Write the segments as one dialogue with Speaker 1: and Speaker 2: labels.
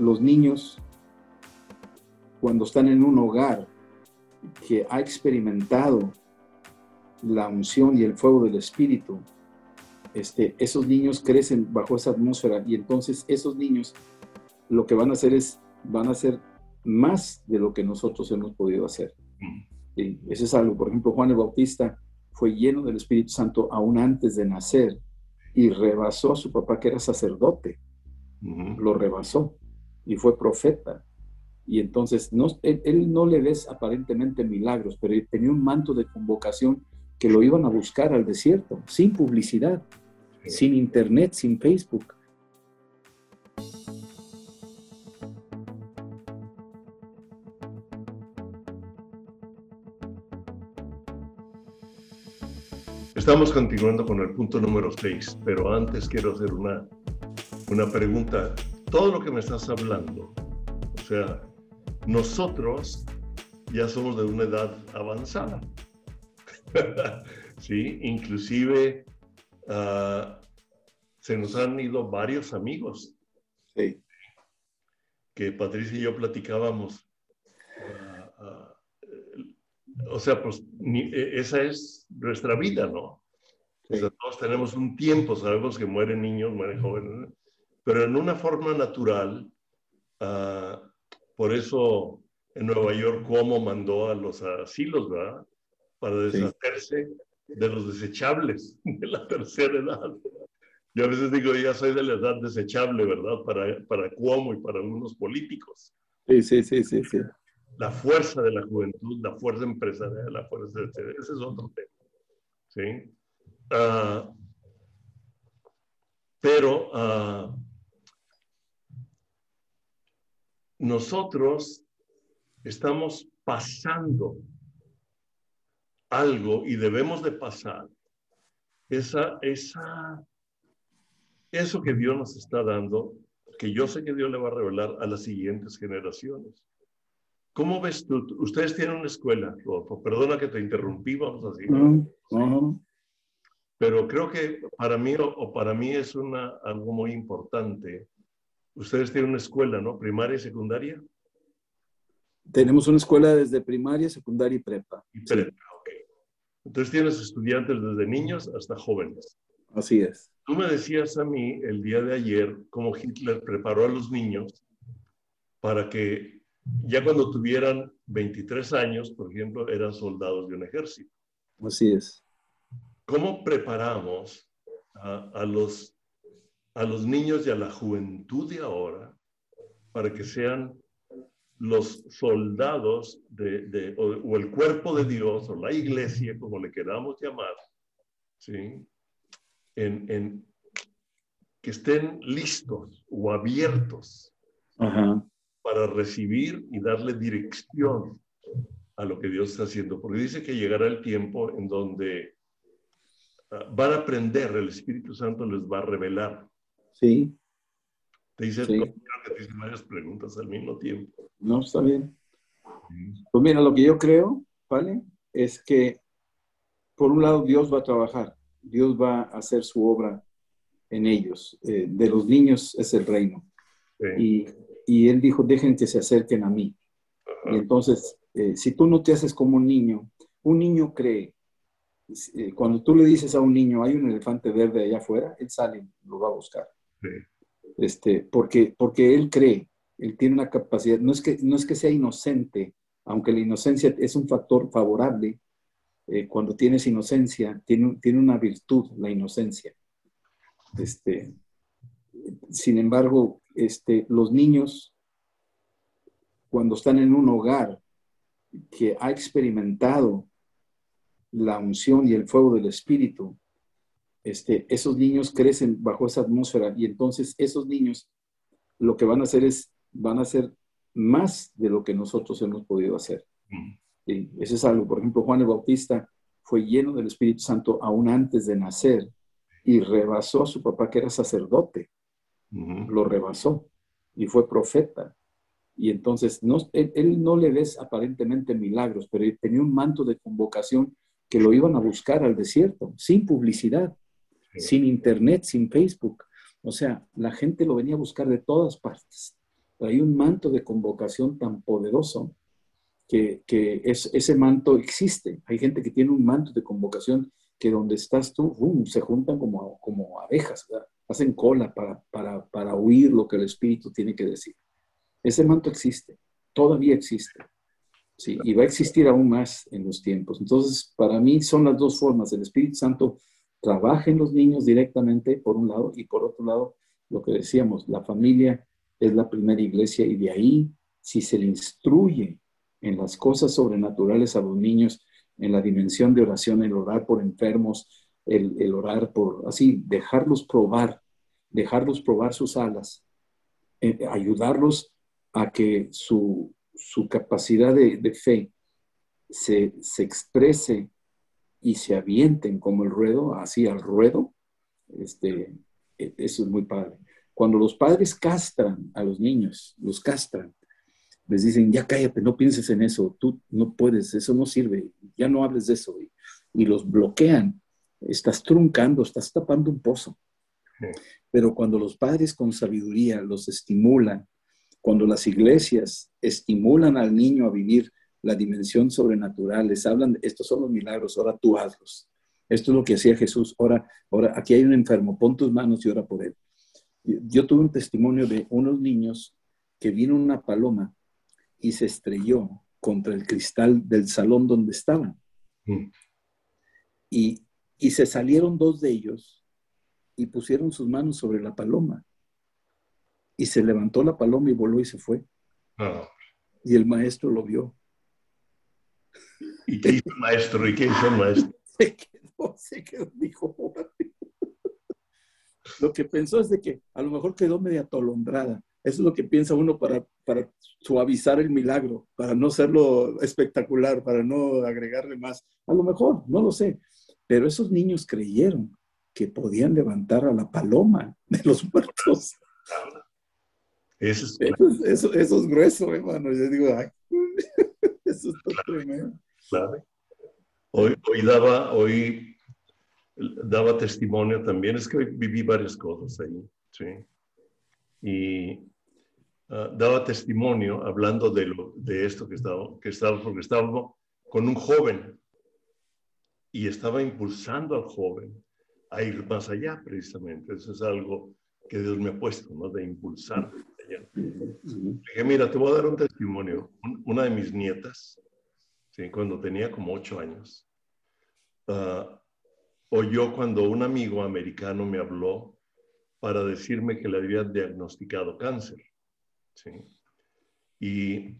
Speaker 1: los niños, cuando están en un hogar que ha experimentado la unción y el fuego del Espíritu, este, esos niños crecen bajo esa atmósfera y entonces esos niños lo que van a hacer es, van a hacer más de lo que nosotros hemos podido hacer. ¿Sí? Eso es algo, por ejemplo, Juan el Bautista fue lleno del Espíritu Santo aún antes de nacer y rebasó a su papá que era sacerdote. Lo rebasó y fue profeta. Y entonces no, él, no le ves aparentemente milagros, pero tenía un manto de convocación que lo iban a buscar al desierto, sin publicidad, sin internet, sin Facebook.
Speaker 2: Estamos continuando con el punto número 6, pero antes quiero hacer una, una pregunta. Todo lo que me estás hablando, o sea, nosotros ya somos de una edad avanzada. sí, inclusive ah, se nos han ido varios amigos. Sí. Que Patricia y yo platicábamos. Ah, ah, o sea, pues e, esa es nuestra vida, ¿no? O sea, todos tenemos un tiempo, sabemos que mueren niños, mueren jóvenes, pero en una forma natural, por eso en Nueva York Cuomo mandó a los asilos, ¿verdad? Para deshacerse de los desechables de la tercera edad. Yo a veces digo, ya soy de la edad desechable, ¿verdad? Para, para Cuomo y para algunos políticos.
Speaker 1: Sí, sí, sí, sí, sí.
Speaker 2: La fuerza de la juventud, la fuerza empresarial, la fuerza de... Ese es otro tema. ¿Sí? Uh, pero uh, nosotros estamos pasando algo y debemos de pasar esa, esa, eso que Dios nos está dando, que yo sé que Dios le va a revelar a las siguientes generaciones. ¿Cómo ves tú? Ustedes tienen una escuela, Perdona que te interrumpí, vamos así. Pero creo que para mí, o, para mí es una, algo muy importante Ustedes tienen una escuela, ¿no? Primaria y secundaria.
Speaker 1: Tenemos una escuela desde primaria, secundaria y prepa.
Speaker 2: Y prepa, ok. Entonces tienes estudiantes desde niños hasta jóvenes.
Speaker 1: Así es.
Speaker 2: Tú me decías a mí el día de ayer cómo Hitler preparó a los niños para que ya cuando tuvieran 23 años, por ejemplo, eran soldados de un ejército.
Speaker 1: Así es.
Speaker 2: ¿Cómo preparamos a, a los a los niños y a la juventud de ahora para que sean los soldados de, o, el cuerpo de Dios o la iglesia, como le queramos llamar, ¿sí? En, que estén listos o abiertos para recibir y darle dirección a lo que Dios está haciendo. Porque dice que llegará el tiempo en donde ah, van a aprender, el Espíritu Santo les va a revelar
Speaker 1: Sí.
Speaker 2: Te hice, que te hice varias preguntas al mismo tiempo.
Speaker 1: No, está bien. Pues mira, lo que yo creo, ¿vale? Es que, por un lado, Dios va a trabajar. Dios va a hacer su obra en ellos. Eh, de los niños es el reino. Y, y, Él dijo, dejen que se acerquen a mí. Y entonces, eh, si tú no te haces como un niño, un niño cree. Eh, cuando tú le dices a un niño, hay un elefante verde allá afuera, él sale, lo va a buscar. Este, porque, porque él cree, él tiene una capacidad, no es, que, no es que sea inocente, aunque la inocencia es un factor favorable, eh, cuando tienes inocencia, tiene, tiene una virtud, la inocencia. Este, sin embargo, este, los niños, cuando están en un hogar que ha experimentado la unción y el fuego del Espíritu, este, esos niños crecen bajo esa atmósfera y entonces esos niños lo que van a hacer es, van a hacer más de lo que nosotros hemos podido hacer. Y eso es algo, por ejemplo, Juan el Bautista fue lleno del Espíritu Santo aún antes de nacer y rebasó a su papá que era sacerdote. Lo rebasó y fue profeta. Y entonces no, él, no le ves aparentemente milagros, pero tenía un manto de convocación que lo iban a buscar al desierto, sin publicidad sin internet, sin Facebook. O sea, la gente lo venía a buscar de todas partes. hay un manto de convocación tan poderoso que, que es, ese manto existe. Hay gente que tiene un manto de convocación que donde estás tú, se juntan como, como abejas, hacen cola para, para, para oír lo que el Espíritu tiene que decir. Ese manto existe, todavía existe. Sí, y va a existir aún más en los tiempos. Entonces, para mí son las dos formas. El Espíritu Santo trabaja en los niños directamente, por un lado, y por otro lado, lo que decíamos, la familia es la primera iglesia y de ahí, si se le instruye en las cosas sobrenaturales a los niños, en la dimensión de oración, el orar por enfermos, el, orar por, así, dejarlos probar, dejarlos probar sus alas, eh, ayudarlos a que su, capacidad de, fe se, se, exprese y se avienten como el ruedo, así al ruedo, este, e, eso es muy padre. Cuando los padres castran a los niños, los castran, les dicen, ya cállate, no pienses en eso, tú no puedes, eso no sirve, ya no hables de eso. Y, los bloquean, estás truncando, estás tapando un pozo. Pero cuando los padres con sabiduría los estimulan, cuando las iglesias estimulan al niño a vivir la dimensión sobrenatural, les hablan, estos son los milagros, ahora tú hazlos. Esto es lo que hacía Jesús, ahora, ahora aquí hay un enfermo, pon tus manos y ora por él. Yo tuve un testimonio de unos niños que vino una paloma y se estrelló contra el cristal del salón donde estaban. Mm. Y, se salieron dos de ellos y pusieron sus manos sobre la paloma. Y se levantó la paloma y voló y se fue. Ah. Y el maestro lo vio.
Speaker 2: ¿Y qué hizo el maestro? ¿Y qué hizo el maestro?
Speaker 1: Se quedó, se quedó, dijo, lo que pensó es de que a lo mejor quedó media atolondrada. Eso es lo que piensa uno para, para suavizar el milagro, para no hacerlo espectacular, para no agregarle más. A lo mejor, no lo sé. Pero esos niños creyeron que podían levantar a la paloma de los muertos. Eso es, eso, grueso, hermano. Yo digo, ay, eso
Speaker 2: está tremendo. Claro. Hoy, hoy, daba, hoy daba testimonio también, es que viví varias cosas ahí, ¿sí? Y Ah, daba testimonio hablando de, lo, de esto que estaba, que estaba, porque estaba con un joven y estaba impulsando al joven a ir más allá, precisamente. Eso es algo que Dios me ha puesto, ¿no? De impulsar. Dije, mira, te voy a dar un testimonio. Una de mis nietas, ¿sí? cuando tenía como ocho años, uh, oyó cuando un amigo americano me habló para decirme que le habían diagnosticado cáncer. ¿sí? Y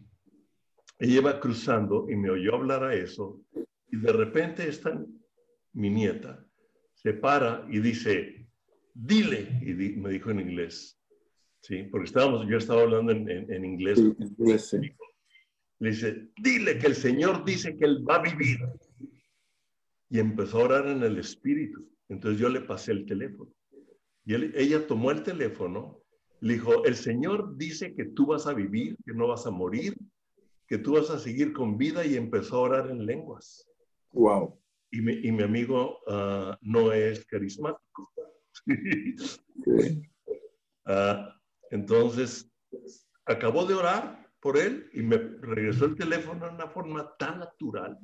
Speaker 2: ella iba cruzando y me oyó hablar a eso y de repente esta, mi nieta, se para y dice, dile, y me dijo en inglés, ¿sí? Porque estábamos, yo estaba hablando en, en, inglés. Le dice, dile que el Señor dice que Él va a vivir. Y empezó a orar en el Espíritu. Entonces yo le pasé el teléfono. Y ella tomó el teléfono le dijo, el Señor dice que tú vas a vivir, que no vas a morir, que tú vas a seguir con vida y empezó a orar en lenguas.
Speaker 1: Wow.
Speaker 2: Y mi, y mi amigo uh, no es carismático. uh, entonces, acabó de orar por él y me regresó el teléfono de una forma tan natural.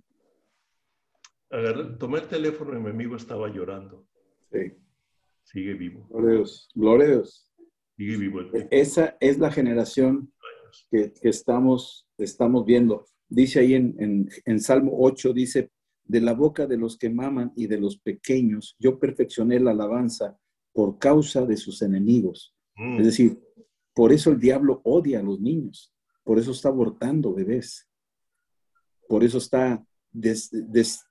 Speaker 2: Agarré, tomé el teléfono y mi amigo estaba llorando. Sí. Sigue vivo.
Speaker 1: Gloria a Dios. Gloria a Dios. Esa es la generación que, estamos, estamos viendo. Dice ahí en, en, Salmo 8, dice, de la boca de los que maman y de los pequeños, yo perfeccioné la alabanza por causa de sus enemigos. Mm. Es decir, por eso el diablo odia a los niños, por eso está abortando bebés, por eso está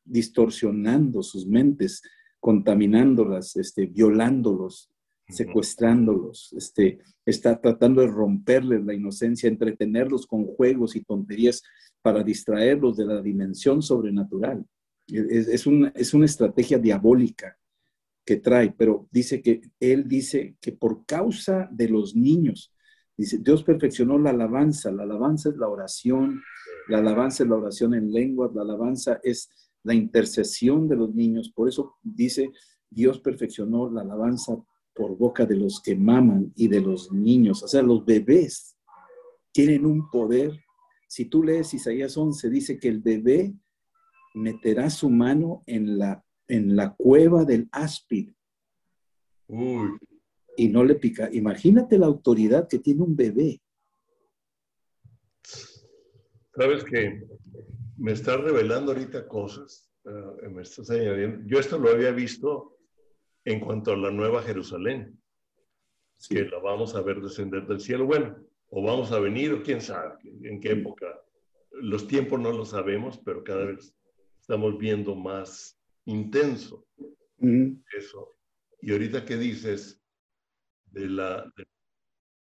Speaker 1: distorsionando sus mentes, contaminándolas, este, violándolos, secuestrándolos, este, está tratando de romperles la inocencia, entretenerlos con juegos y tonterías para distraerlos de la dimensión sobrenatural. Es, es, una, es una estrategia diabólica que trae, pero dice que él dice que por causa de los niños, dice, Dios perfeccionó la alabanza, la alabanza es la oración, la alabanza es la oración en lenguas, la alabanza es la intercesión de los niños, por eso dice, Dios perfeccionó la alabanza por boca de los que maman y de los niños, o sea, los bebés tienen un poder. Si tú lees Isaías 11, dice que el bebé meterá su mano en la, en la cueva del áspid. Y no le pica. Imagínate la autoridad que tiene un bebé.
Speaker 2: Sabes que me está revelando ahorita cosas. Eh, me estás añadiendo. Yo esto lo había visto en cuanto a la Nueva Jerusalén, que la vamos a ver descender del cielo. Bueno, o vamos a venir, o quién sabe en qué época. Los tiempos no lo sabemos, pero cada vez estamos viendo más intenso eso. Y ahorita que dices de la,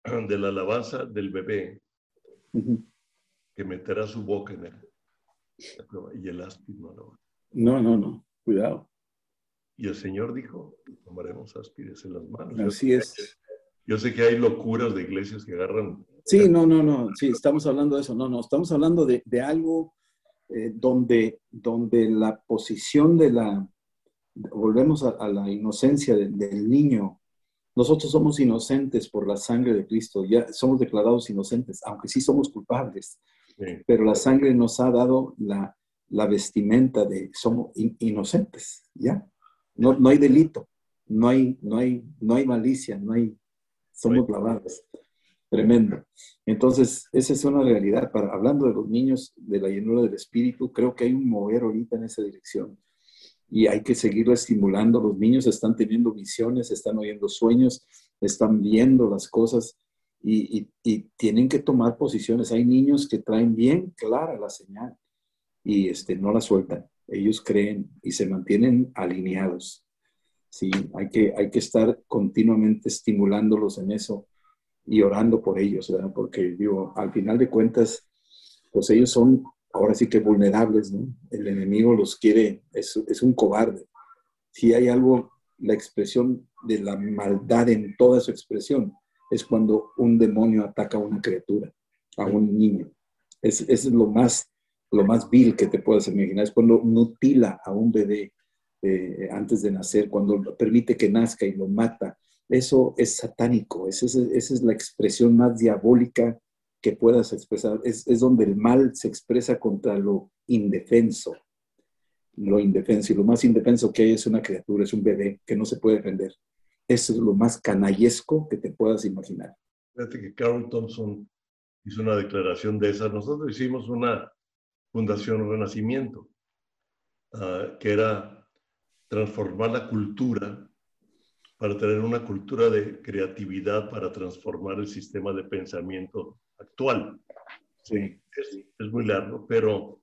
Speaker 2: de, la alabanza del bebé, que meterá su boca en él, y el áspid no lo
Speaker 1: No, no, no, cuidado.
Speaker 2: Y el Señor dijo, tomaremos áspides en las manos.
Speaker 1: Así es.
Speaker 2: Yo sé que hay locuras de iglesias que agarran.
Speaker 1: Sí, no, no, no, sí, estamos hablando de eso. No, no, estamos hablando de, algo eh, donde, donde la posición de la, volvemos a, la inocencia del niño. Nosotros somos inocentes por la sangre de Cristo, ya somos declarados inocentes, aunque sí somos culpables. Pero la sangre nos ha dado la, la vestimenta de somos inocentes, ¿ya? No, no hay delito, no hay, no, hay, no hay malicia, no hay, somos lavados. Tremendo. Entonces, esa es una realidad. Para, hablando de los niños de la llenura del espíritu, creo que hay un mover ahorita en esa dirección. Y hay que seguirlo estimulando. Los niños están teniendo visiones, están oyendo sueños, están viendo las cosas y, tienen que tomar posiciones. Hay niños que traen bien clara la señal y este, no la sueltan. Ellos creen y se mantienen alineados. Sí, hay que, hay que estar continuamente estimulándolos en eso y orando por ellos. Porque digo, al final de cuentas, pues ellos son ahora sí que vulnerables, ¿no? El enemigo los quiere, es, un cobarde. Si hay algo, la expresión de la maldad en toda su expresión, es cuando un demonio ataca a una criatura, a un niño. Es, es lo, más, lo más vil que te puedas imaginar. Es cuando mutila a un bebé eh, antes de nacer, cuando permite que nazca y lo mata. Eso es satánico, esa es, esa es la expresión más diabólica que puedas expresar. Es, es, donde el mal se expresa contra lo indefenso. Lo indefenso. Y lo más indefenso que hay es una criatura, es un bebé que no se puede defender. Eso es lo más canallesco que te puedas imaginar.
Speaker 2: Fíjate que Carol Thompson hizo una declaración de esa. Nosotros hicimos una fundación Renacimiento, ah, que era transformar la cultura para tener una cultura de creatividad para transformar el sistema de pensamiento actual. Sí, es, es muy largo, pero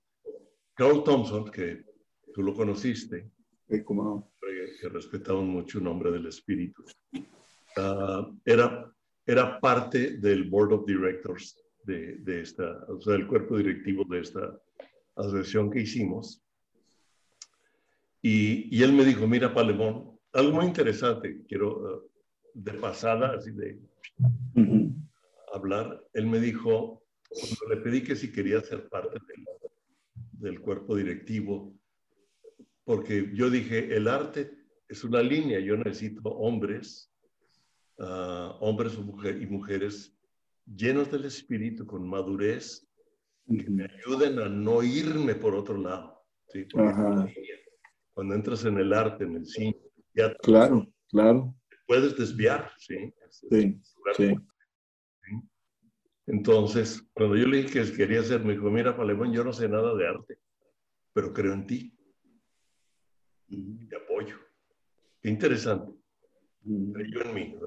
Speaker 2: Carl Thompson, que tú lo conociste,
Speaker 1: sí, ¿cómo
Speaker 2: que respetamos mucho, nombre del espíritu. Ah, era, era parte del board of directors de, de, esta, o sea, del cuerpo directivo de esta asociación que hicimos. Y, y él me dijo, mira, Palemón, algo muy interesante, quiero ah, de pasada, así de hablar, él me dijo, cuando le pedí que si quería ser parte del, del cuerpo directivo, porque yo dije, el arte es una línea. Yo necesito hombres, ah, hombres y mujeres llenos del espíritu, con madurez, que me ayuden a no irme por otro lado. Cuando entras en el arte, en el cine,
Speaker 1: ya claro, claro.
Speaker 2: puedes desviar, ¿sí? sí, Entonces, cuando yo le dije que quería ser, me dijo, mira, Palemón, yo no sé nada de arte, pero creo en ti. Y te apoyo. Qué interesante. Creyó en mí.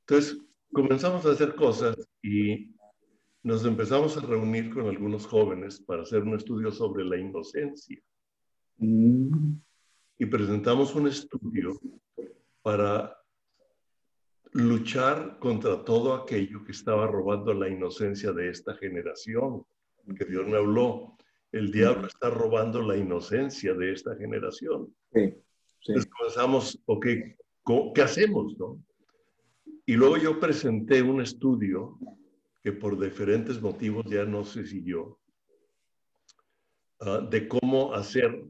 Speaker 2: Entonces, comenzamos a hacer cosas y nos empezamos a reunir con algunos jóvenes para hacer un estudio sobre la inocencia. Mm. Y presentamos un estudio para luchar contra todo aquello que estaba robando la inocencia de esta generación. Que Dios me habló. El diablo está robando la inocencia de esta generación. Sí. Entonces comenzamos, ok, ¿qué hacemos? No? Y luego yo presenté un estudio que por diferentes motivos ya no se siguió, uh, de cómo hacer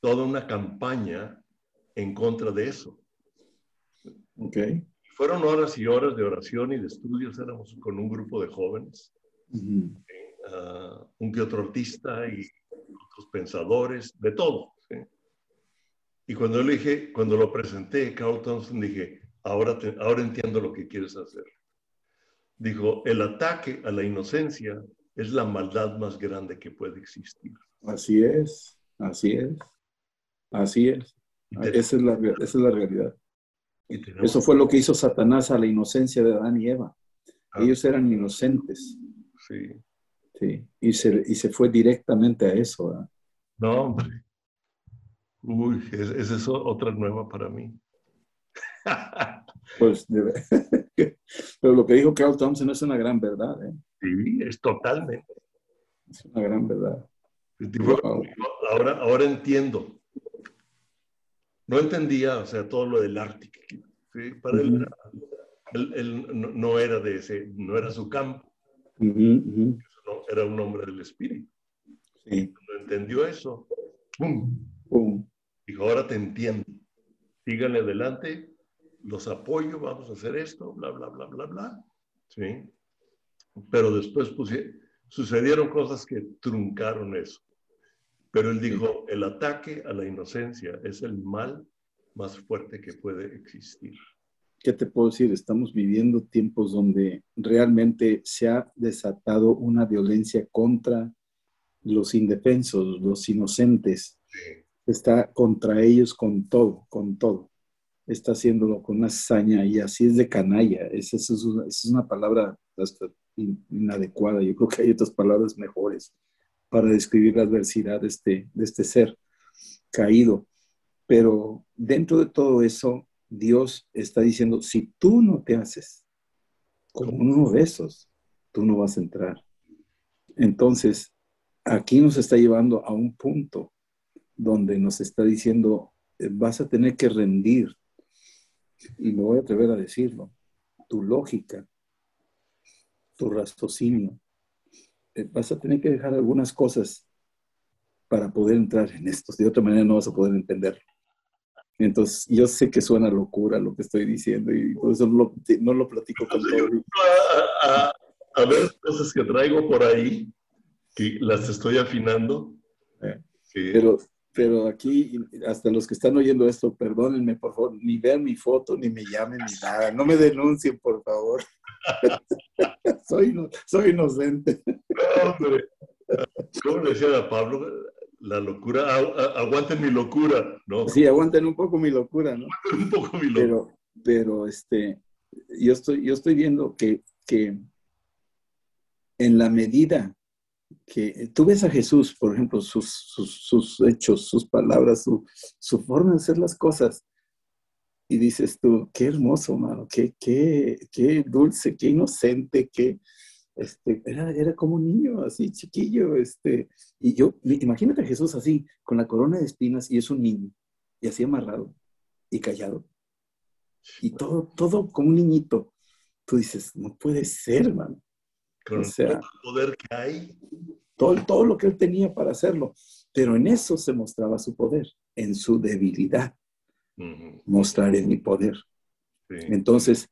Speaker 2: toda una campaña en contra de eso.
Speaker 1: Ok.
Speaker 2: Fueron horas y horas de oración y de estudios, éramos con un grupo de jóvenes, ah, un que otro artista y otros pensadores, de todo. Y cuando le dije, cuando lo presenté, Carl Thompson, dije, ahora, ahora entiendo lo que quieres hacer. Dijo, el ataque a la inocencia es la maldad más grande que puede existir.
Speaker 1: Así es, así es, así es. Esa es, la, esa es la realidad. Eso fue lo que hizo Satanás a la inocencia de Adán y Eva. Ah. Ellos eran inocentes. Sí. Sí, y se, y se fue directamente a eso.
Speaker 2: No, hombre. Uy, esa es otra nueva para mí.
Speaker 1: Pues, pero lo que dijo Carl Thompson es una gran verdad. ¿eh?
Speaker 2: Sí, es totalmente.
Speaker 1: Es una gran verdad.
Speaker 2: Ahora, ahora entiendo. No entendía, o sea, todo lo del Ártico. Para él, no era de ese, no era su campo. era un hombre del espíritu. Cuando entendió eso, ¡pum! ¡pum! Dijo, ahora te entiendo. Síganle adelante, los apoyo, vamos a hacer esto, bla, bla, bla, bla, bla. ¿Sí? Pero después sucedieron cosas que truncaron eso. Pero él dijo, el ataque a la inocencia es el mal más fuerte que puede existir.
Speaker 1: ¿Qué te puedo decir? Estamos viviendo tiempos donde realmente se ha desatado una violencia contra los indefensos, los inocentes. Está contra ellos con todo, con todo. Está haciéndolo con una hazaña y así es de canalla. Esa es, una, es una palabra inadecuada. Yo creo que hay otras palabras mejores para describir la adversidad de este, de este ser caído. Pero dentro de todo eso, Dios está diciendo, si tú no te haces como uno de esos, tú no vas a entrar. Entonces, aquí nos está llevando a un punto donde nos está diciendo, eh, vas a tener que rendir, y me voy a atrever a decirlo, tu lógica, tu raciocinio, vas a tener que dejar algunas cosas para poder entrar en esto. De otra manera no vas a poder entenderlo. Entonces, yo sé que suena locura lo que estoy diciendo y por eso no lo, platico con todo.
Speaker 2: A, a, ver cosas que traigo por ahí, que las estoy afinando.
Speaker 1: Eh, pero, pero aquí, hasta los que están oyendo esto, perdónenme, por favor, ni vean mi foto, ni me llamen, ni nada. No me denuncien, por favor. soy, soy inocente.
Speaker 2: hombre. ¿Cómo le decía a Pablo? la locura, aguanten mi locura, ¿no?
Speaker 1: Sí, aguanten un poco mi locura, ¿no?
Speaker 2: un poco mi locura.
Speaker 1: Pero, pero este, yo estoy, yo estoy viendo que, que en la medida que tú ves a Jesús, por ejemplo, sus, sus, hechos, sus palabras, su, su, forma de hacer las cosas, y dices tú, qué hermoso, mano, qué, qué, qué dulce, qué inocente, qué, este, era, era como un niño, así chiquillo, este, y yo, imagínate a Jesús así, con la corona de espinas, y es un niño, y así amarrado, y callado, y todo, todo como un niñito. Tú dices, no puede ser, hermano.
Speaker 2: Con o sea, el poder que hay.
Speaker 1: Todo, todo lo que él tenía para hacerlo. Pero en eso se mostraba su poder, en su debilidad. Mostraré mi poder. Entonces,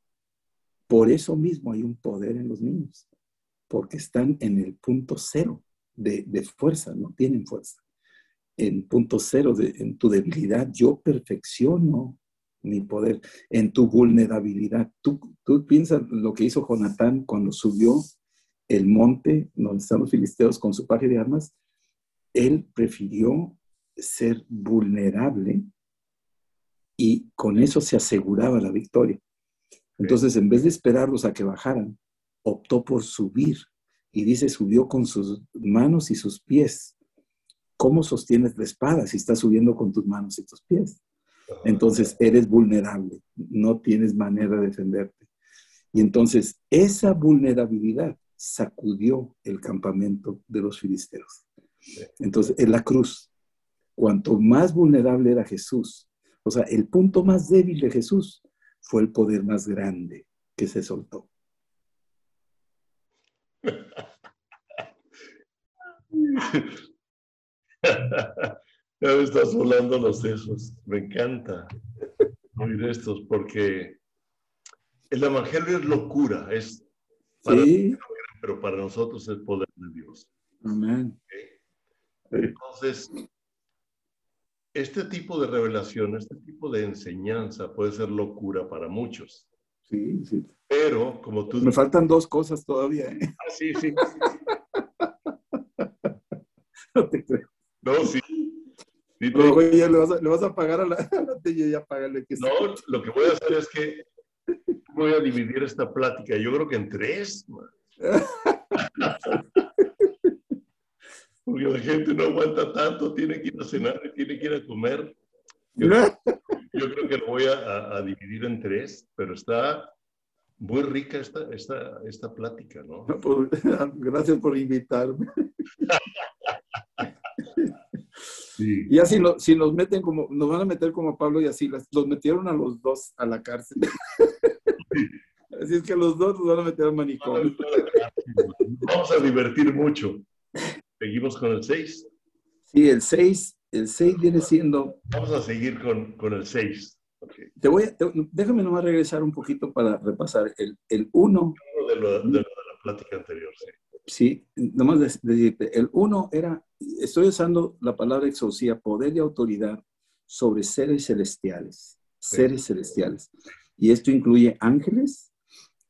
Speaker 1: por eso mismo hay un poder en los niños porque están en el punto cero de, fuerza, no tienen fuerza. En punto cero, de, en tu debilidad, yo perfecciono mi poder, en tu vulnerabilidad. Tú, tú piensas lo que hizo Jonatán cuando subió el monte donde están los filisteos con su paje de armas. Él prefirió ser vulnerable y con eso se aseguraba la victoria. Entonces, en vez de esperarlos a que bajaran, optó por subir y dice, subió con sus manos y sus pies. ¿Cómo sostienes la espada si estás subiendo con tus manos y tus pies? Entonces eres vulnerable, no tienes manera de defenderte. Y entonces esa vulnerabilidad sacudió el campamento de los filisteos. Entonces, en la cruz, cuanto más vulnerable era Jesús, o sea, el punto más débil de Jesús fue el poder más grande que se soltó.
Speaker 2: ya me estás volando los sesos. Me encanta oír estos porque el Evangelio es locura, es sí. pero para nosotros es poder de Dios.
Speaker 1: Amén.
Speaker 2: Entonces, este tipo de revelación, este tipo de enseñanza puede ser locura para muchos.
Speaker 1: Sí, sí.
Speaker 2: Pero, como tú...
Speaker 1: Me faltan dos cosas todavía. ¿eh?
Speaker 2: Ah, sí, sí.
Speaker 1: no te creo.
Speaker 2: No, sí.
Speaker 1: sí le, vas a, pagar a la, a la ya págale
Speaker 2: que No, lo que voy a hacer es que voy a dividir esta plática, yo creo que en tres. Porque la gente no aguanta tanto, tiene que ir a cenar, tiene que ir a comer. Yo, creo que lo voy a, a, dividir en tres, pero está muy rica esta, esta, esta plática, ¿no?
Speaker 1: Pues, gracias por invitarme. Sí. Y así si nos meten como, nos van a meter como a Pablo y así, los metieron a los dos a la cárcel. Así es que los dos nos van a meter al manicomio.
Speaker 2: Vamos a divertir mucho. Seguimos con el 6.
Speaker 1: Sí, el 6, el 6 viene siendo...
Speaker 2: Vamos a seguir con, con el 6.
Speaker 1: Te voy déjame nomás regresar un poquito para repasar. El 1...
Speaker 2: De, de, de, la plática anterior, sí.
Speaker 1: Sí, nomás decirte, el 1 era, estoy usando la palabra exorcía, poder y autoridad sobre seres celestiales, seres celestiales. Y esto incluye ángeles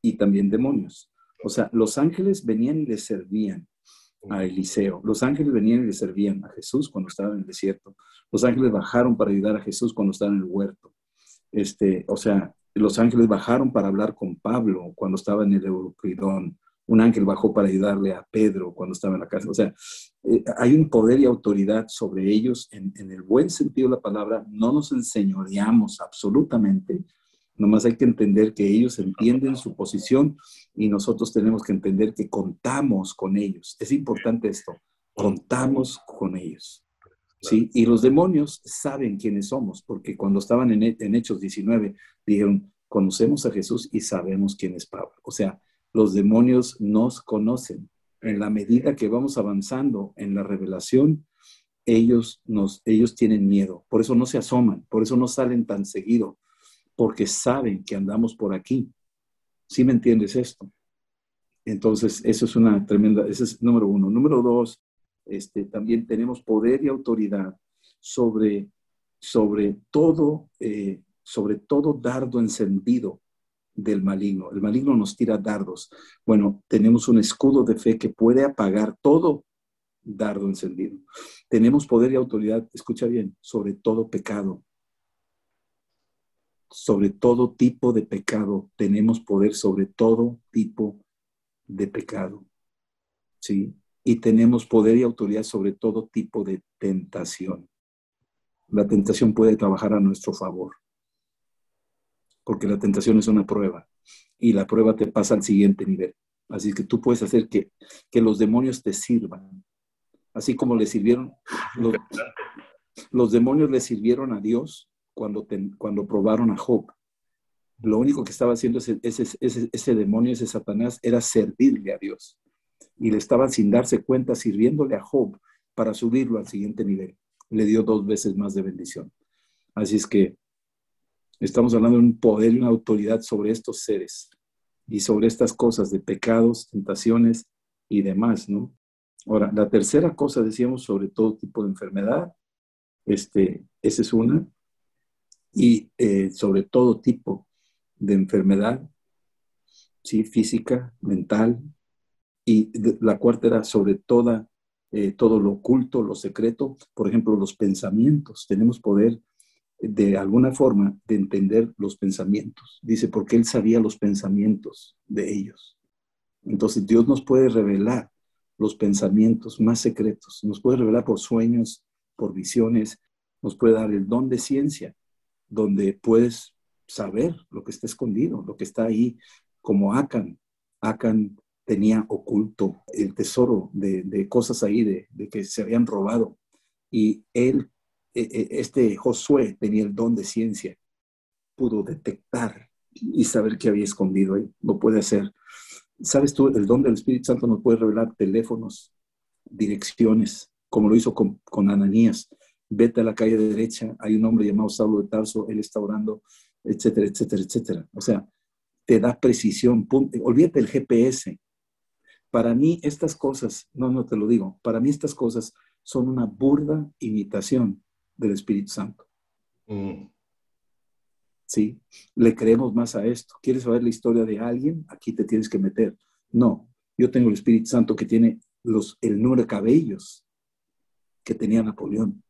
Speaker 1: y también demonios. O sea, los ángeles venían y le servían a Eliseo. Los ángeles venían y le servían a Jesús cuando estaba en el desierto. Los ángeles bajaron para ayudar a Jesús cuando estaba en el huerto. Este, o sea, los ángeles bajaron para hablar con Pablo cuando estaba en el Euclidón. Un ángel bajó para ayudarle a Pedro cuando estaba en la casa. O sea, eh, hay un poder y autoridad sobre ellos en, en, el buen sentido de la palabra. No nos enseñoreamos absolutamente, Nomás hay que entender que ellos entienden su posición y nosotros tenemos que entender que contamos con ellos. Es importante esto, contamos con ellos. ¿sí? Y los demonios saben quiénes somos, porque cuando estaban en, en Hechos 19, dijeron, conocemos a Jesús y sabemos quién es Pablo. O sea, los demonios nos conocen. En la medida que vamos avanzando en la revelación, ellos, nos, ellos tienen miedo. Por eso no se asoman, por eso no salen tan seguido, porque saben que andamos por aquí. ¿Sí me entiendes esto? Entonces, eso es una tremenda, ese es número uno. Número dos, este, también tenemos poder y autoridad sobre, sobre todo, eh, sobre todo dardo encendido del maligno. El maligno nos tira dardos. Bueno, tenemos un escudo de fe que puede apagar todo dardo encendido. Tenemos poder y autoridad, escucha bien, sobre todo pecado sobre todo tipo de pecado. Tenemos poder sobre todo tipo de pecado. ¿Sí? Y tenemos poder y autoridad sobre todo tipo de tentación. La tentación puede trabajar a nuestro favor. Porque la tentación es una prueba. Y la prueba te pasa al siguiente nivel. Así que tú puedes hacer que, que los demonios te sirvan. Así como le sirvieron, los, los demonios le sirvieron a Dios cuando, cuando probaron a Job. Lo único que estaba haciendo ese, ese, ese, demonio, ese Satanás, era servirle a Dios. Y le estaban sin darse cuenta sirviéndole a Job para subirlo al siguiente nivel. Le dio dos veces más de bendición. Así es que estamos hablando de un poder y una autoridad sobre estos seres y sobre estas cosas de pecados, tentaciones y demás, ¿no? Ahora, la tercera cosa decíamos sobre todo tipo de enfermedad, este, esa es una y eh, sobre todo tipo de enfermedad, ¿sí? física, mental, y la cuarta era sobre toda, eh, todo lo oculto, lo secreto, por ejemplo, los pensamientos. Tenemos poder de alguna forma de entender los pensamientos. Dice, porque él sabía los pensamientos de ellos. Entonces Dios nos puede revelar los pensamientos más secretos, nos puede revelar por sueños, por visiones, nos puede dar el don de ciencia donde puedes saber lo que está escondido, lo que está ahí, como Akan. Akan tenía oculto el tesoro de, cosas ahí de, que se habían robado. Y él, e, e, este Josué, tenía el don de ciencia, pudo detectar y saber qué había escondido ahí. Lo puede hacer. ¿Sabes tú? El don del Espíritu Santo nos puede revelar teléfonos, direcciones, como lo hizo con, con Ananías vete a la calle derecha, hay un hombre llamado Saulo de Tarso, él está orando, etcétera, etcétera, etcétera. O sea, te da precisión. Olvídate el GPS. Para mí estas cosas, no, no te lo digo, para mí estas cosas son una burda imitación del Espíritu Santo. Mm. ¿Sí? Le creemos más a esto. ¿Quieres saber la historia de alguien? Aquí te tienes que meter. No, yo tengo el Espíritu Santo que tiene los, el número de cabellos que tenía Napoleón.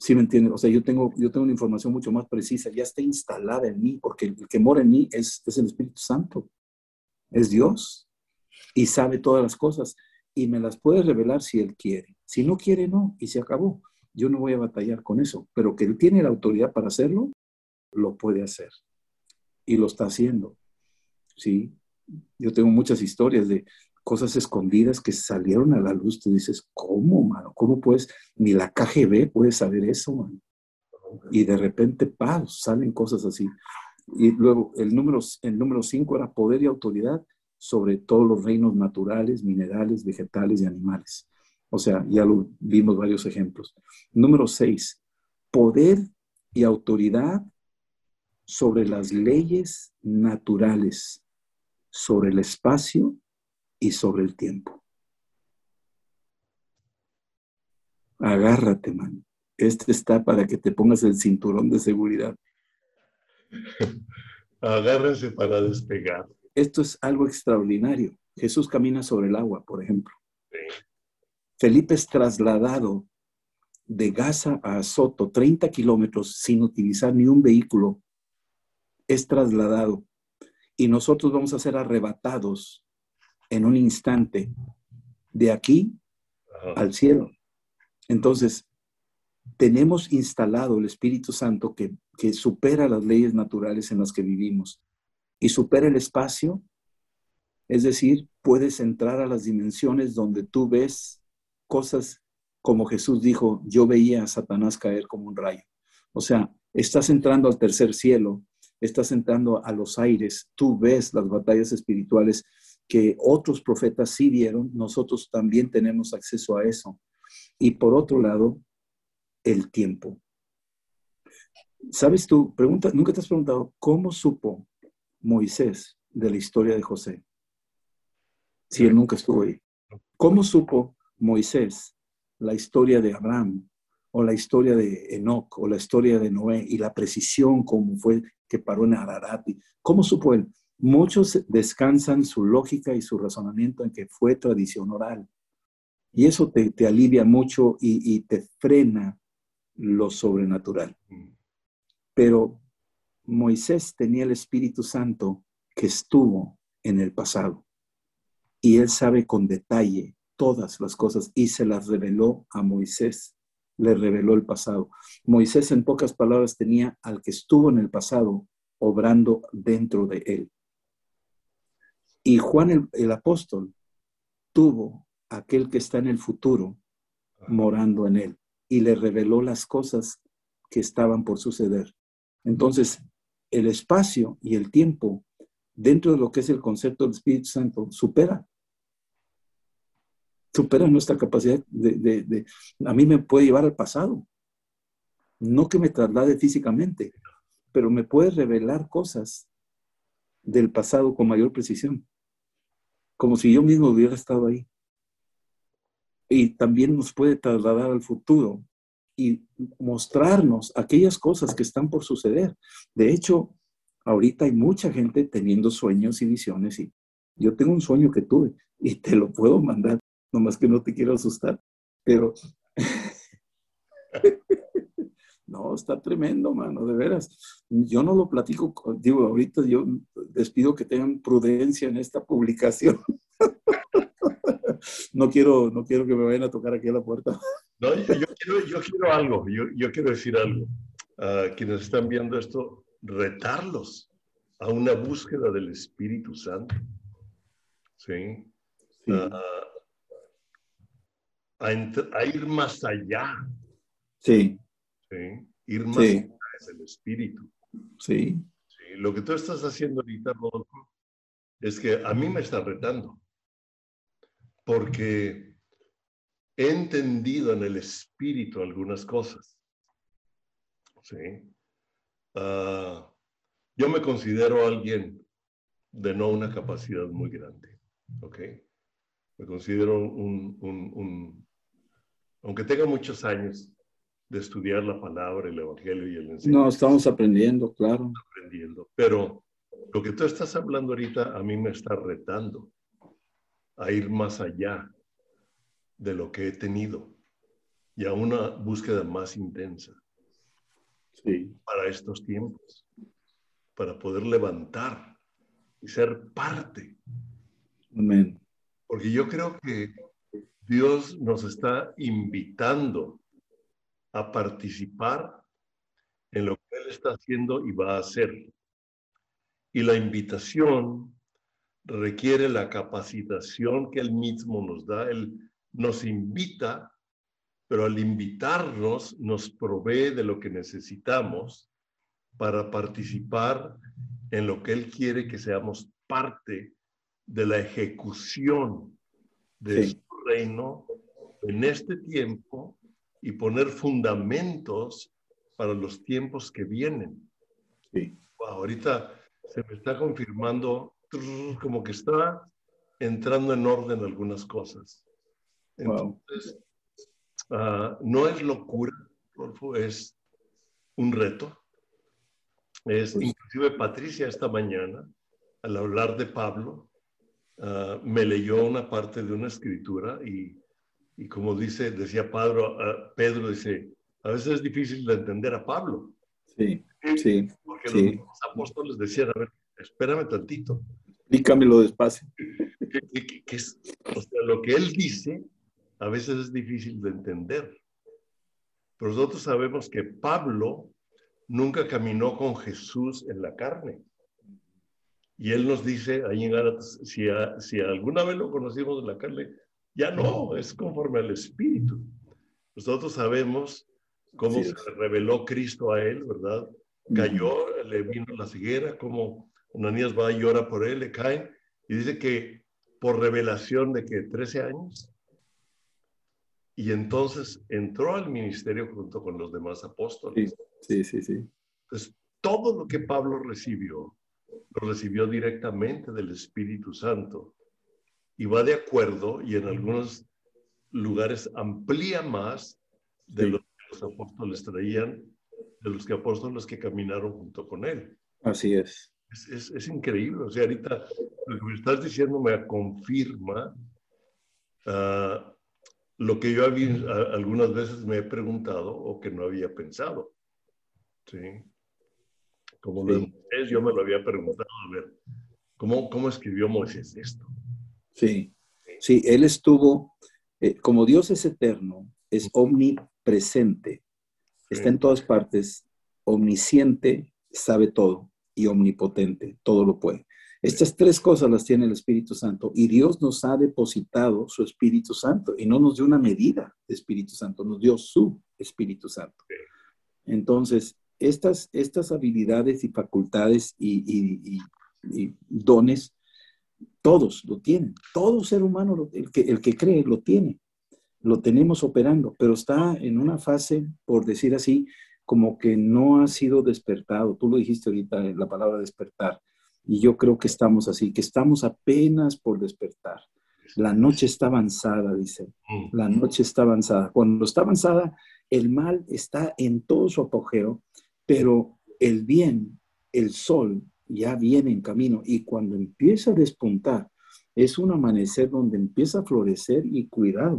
Speaker 1: ¿Sí me entiendes? O sea, yo tengo, yo tengo una información mucho más precisa, ya está instalada en mí, porque el que mora en mí es, es el Espíritu Santo, es Dios, y sabe todas las cosas, y me las puede revelar si Él quiere. Si no quiere, no, y se acabó. Yo no voy a batallar con eso, pero que Él tiene la autoridad para hacerlo, lo puede hacer. Y lo está haciendo. ¿Sí? Yo tengo muchas historias de cosas escondidas que salieron a la luz. Tú dices, ¿cómo, mano? ¿Cómo puedes? Ni la KGB puede saber eso, mano. Y de repente, ¡pam! salen cosas así. Y luego el número, el número cinco era poder y autoridad sobre todos los reinos naturales, minerales, vegetales y animales. O sea, ya lo vimos varios ejemplos. Número seis, poder y autoridad sobre las leyes naturales, sobre el espacio y sobre el tiempo. Agárrate, man. Este está para que te pongas el cinturón de seguridad.
Speaker 2: Agárrense para despegar.
Speaker 1: Esto es algo extraordinario. Jesús camina sobre el agua, por ejemplo. Felipe es trasladado de Gaza a Soto, 30 kilómetros, sin utilizar ni un vehículo. Es trasladado. Y nosotros vamos a ser arrebatados en un instante de aquí al cielo. Entonces, tenemos instalado el Espíritu Santo que, que supera las leyes naturales en las que vivimos y supera el espacio. Es decir, puedes entrar a las dimensiones donde tú ves cosas como Jesús dijo, yo veía a Satanás caer como un rayo. O sea, estás entrando al tercer cielo, estás entrando a los aires, tú ves las batallas espirituales que otros profetas sí vieron, nosotros también tenemos acceso a eso. Y por otro lado, el tiempo. ¿Sabes tú? Pregunta, ¿Nunca te has preguntado cómo supo Moisés de la historia de José? Si él nunca estuvo ahí. ¿Cómo supo Moisés la historia de Abraham o la historia de Enoch o la historia de Noé y la precisión como fue que paró en Ararat? ¿Cómo supo él? Muchos descansan su lógica y su razonamiento en que fue tradición oral. Y eso te, alivia mucho y, y, te frena lo sobrenatural. Pero Moisés tenía el Espíritu Santo que estuvo en el pasado. Y él sabe con detalle todas las cosas y se las reveló a Moisés. Le reveló el pasado. Moisés, en pocas palabras, tenía al que estuvo en el pasado obrando dentro de él. Y Juan el, apóstol tuvo aquel que está en el futuro morando en él y le reveló las cosas que estaban por suceder. Entonces, el espacio y el tiempo dentro de lo que es el concepto del Espíritu Santo supera. Supera nuestra capacidad de, de, a mí me puede llevar al pasado. No que me traslade físicamente, pero me puede revelar cosas del pasado con mayor precisión como si yo mismo hubiera estado ahí. Y también nos puede trasladar al futuro y mostrarnos aquellas cosas que están por suceder. De hecho, ahorita hay mucha gente teniendo sueños y visiones y yo tengo un sueño que tuve y te lo puedo mandar, nomás que no te quiero asustar, pero no, está tremendo, mano, de veras. Yo no lo platico, digo, ahorita yo les pido que tengan prudencia en esta publicación. no, quiero, no quiero que me vayan a tocar aquí a la puerta.
Speaker 2: No, yo, quiero, yo quiero, algo, yo, yo, quiero decir algo. A quienes están viendo esto, retarlos a una búsqueda del Espíritu Santo. ¿Sí? a ir más allá.
Speaker 1: Sí.
Speaker 2: Ir más es el espíritu.
Speaker 1: Sí.
Speaker 2: Lo que tú estás haciendo ahorita, Rodolfo, es que a mí me está retando. Porque he entendido en el espíritu algunas cosas. ¿Sí? Ah, yo me considero alguien denó una capacidad muy grande. ¿Ok? Me considero un, un, un, aunque tenga muchos años de estudiar la palabra, el evangelio y el
Speaker 1: enseñamiento. No, estamos aprendiendo, claro.
Speaker 2: Aprendiendo. Pero lo que tú estás hablando ahorita a mí me está retando a ir más allá de lo que he tenido y a una búsqueda más intensa
Speaker 1: sí.
Speaker 2: para estos tiempos, para poder levantar y ser parte.
Speaker 1: Amén.
Speaker 2: Porque yo creo que Dios nos está invitando a participar en lo que Él está haciendo y va a hacer. Y la invitación requiere la capacitación que Él mismo nos da. Él nos invita, pero al invitarnos nos provee de lo que necesitamos para participar en lo que Él quiere que seamos parte de la ejecución de su reino en este tiempo y poner fundamentos para los tiempos que vienen.
Speaker 1: Sí.
Speaker 2: ahorita se me está confirmando como que está entrando en orden algunas cosas. Entonces, ah, no es locura, es un reto. Es pues inclusive Patricia esta mañana, al hablar de Pablo, ah, me leyó una parte de una escritura y y como dice, decía Pedro, Pedro dice, a veces es difícil de entender a Pablo.
Speaker 1: Sí, sí.
Speaker 2: Porque los apóstoles decían, a ver, espérame tantito.
Speaker 1: Explícamelo despacio.
Speaker 2: Que, es, o sea, lo que él dice a veces es difícil de entender. Pero nosotros sabemos que Pablo nunca caminó con Jesús en la carne. Y él nos dice ahí en Gálatas, si, si alguna vez lo conocimos en la carne, ya no, es conforme al Espíritu. Nosotros sabemos cómo se reveló Cristo a él, ¿verdad? Cayó, le vino la ceguera, como Ananías va y llora por él, le caen, y dice que por revelación de que 13 años, y entonces entró al ministerio junto con los demás apóstoles.
Speaker 1: Sí, sí, sí.
Speaker 2: Entonces, todo lo que Pablo recibió, lo recibió directamente del Espíritu Santo y va de acuerdo y en algunos lugares amplía más de lo que los apóstoles traían, de los que apóstoles que caminaron junto con él.
Speaker 1: Así es.
Speaker 2: Es, es, increíble. O sea, ahorita lo que me estás diciendo me confirma ah, lo que yo había, algunas veces me he preguntado o que no había pensado. ¿Sí? Como lo de Moisés, yo me lo había preguntado, a ver, ¿cómo, cómo escribió Moisés esto?
Speaker 1: Sí, sí, Él estuvo, eh, como Dios es eterno, es omnipresente, está en todas partes, omnisciente, sabe todo y omnipotente, todo lo puede. Estas tres cosas las tiene el Espíritu Santo y Dios nos ha depositado su Espíritu Santo y no nos dio una medida de Espíritu Santo, nos dio su Espíritu Santo. Entonces, estas, estas habilidades y facultades y, y dones todos lo tienen, todo ser humano, el, que, el que cree, lo tiene, lo tenemos operando, pero está en una fase, por decir así, como que no ha sido despertado. Tú lo dijiste ahorita, la palabra despertar, y yo creo que estamos así, que estamos apenas por despertar. La noche está avanzada, dice. Mm. La noche está avanzada. Cuando está avanzada, el mal está en todo su apogeo, pero el bien, el sol, ya viene en camino y cuando empieza a despuntar, es un amanecer donde empieza a florecer y cuidar,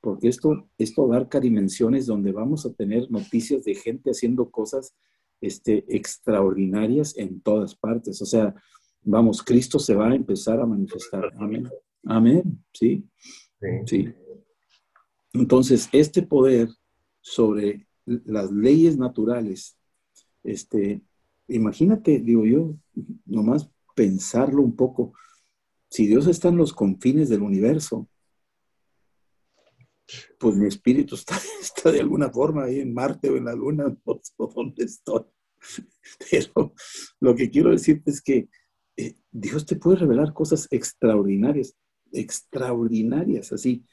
Speaker 1: porque esto, esto abarca dimensiones donde vamos a tener noticias de gente haciendo cosas este, extraordinarias en todas partes. O sea, vamos, Cristo se va a empezar a manifestar. Amén. Amén, sí. Sí. Entonces, este poder sobre las leyes naturales, este, imagínate, digo yo, nomás pensarlo un poco, si Dios está en los confines del universo, pues mi espíritu está, está de alguna forma ahí en Marte o en la Luna, no sé dónde estoy. Pero lo que quiero decirte es que eh, Dios te puede revelar cosas extraordinarias, extraordinarias, así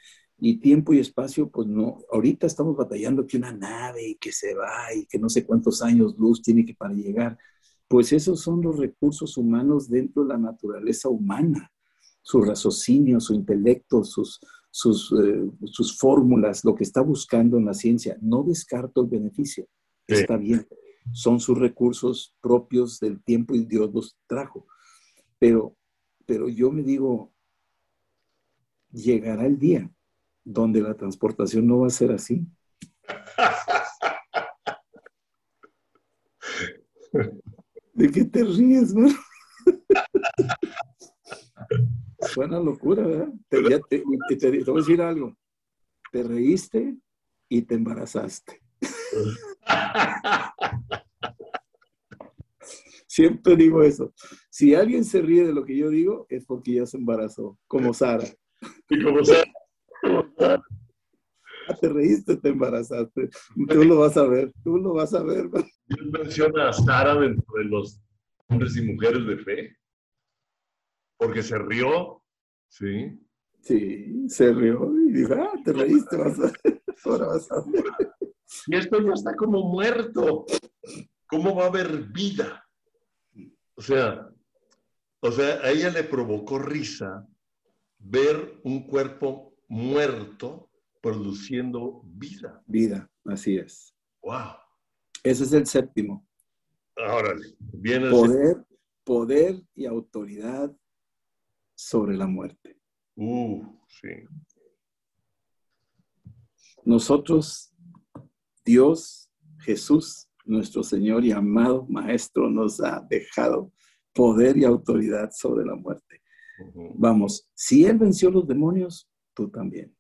Speaker 1: y tiempo y espacio, pues no, ahorita estamos batallando que una nave y que se va y que no sé cuántos años luz tiene que para llegar, Pues esos son los recursos humanos dentro de la naturaleza humana, su raciocinio, su intelecto, sus, sus, eh, sus fórmulas, lo que está buscando en la ciencia. No descarto el beneficio, está bien, son sus recursos propios del tiempo y Dios los trajo. Pero, pero yo me digo, llegará el día donde la transportación no va a ser así. ¿De qué te ríes, no? Suena locura, ¿verdad? Te, te, voy a decir algo. Te reíste y te embarazaste. Siempre digo eso. Si alguien se ríe de lo que yo digo, es porque ya se embarazó, como Sara.
Speaker 2: Y como Sara.
Speaker 1: Te reíste, te embarazaste. Tú lo vas a ver, tú lo vas a ver.
Speaker 2: Dios menciona a Sara dentro de los hombres y mujeres de fe. Porque se rió, ¿sí?
Speaker 1: Sí, se rió y dijo, ah, te reíste, vas a ver. Ahora vas a ver.
Speaker 2: Y esto ya está como muerto. ¿Cómo va a haber vida? O sea, o sea, a ella le provocó risa ver un cuerpo muerto produciendo vida.
Speaker 1: Vida, así es.
Speaker 2: Wow.
Speaker 1: Ese es el séptimo.
Speaker 2: Órale, viene el
Speaker 1: poder, poder y autoridad sobre la muerte.
Speaker 2: Uh, sí.
Speaker 1: Nosotros, Dios, Jesús, nuestro Señor y amado Maestro, nos ha dejado poder y autoridad sobre la muerte. Vamos, si Él venció los demonios, tú también.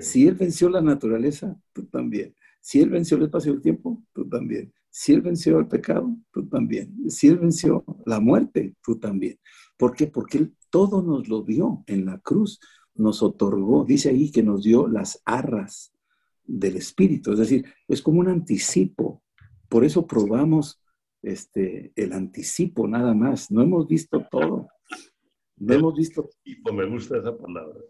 Speaker 1: Si Él venció la naturaleza, tú también. Si Él venció el espacio del tiempo, tú también. Si Él venció el pecado, tú también. Si Él venció la muerte, tú también. ¿Por qué? Porque Él todo nos lo dio en la cruz. Nos otorgó, dice ahí que nos dio las arras del Espíritu. Es decir, es como un anticipo. Por eso probamos este, el anticipo nada más. No hemos visto todo. No hemos visto.
Speaker 2: Me gusta esa palabra.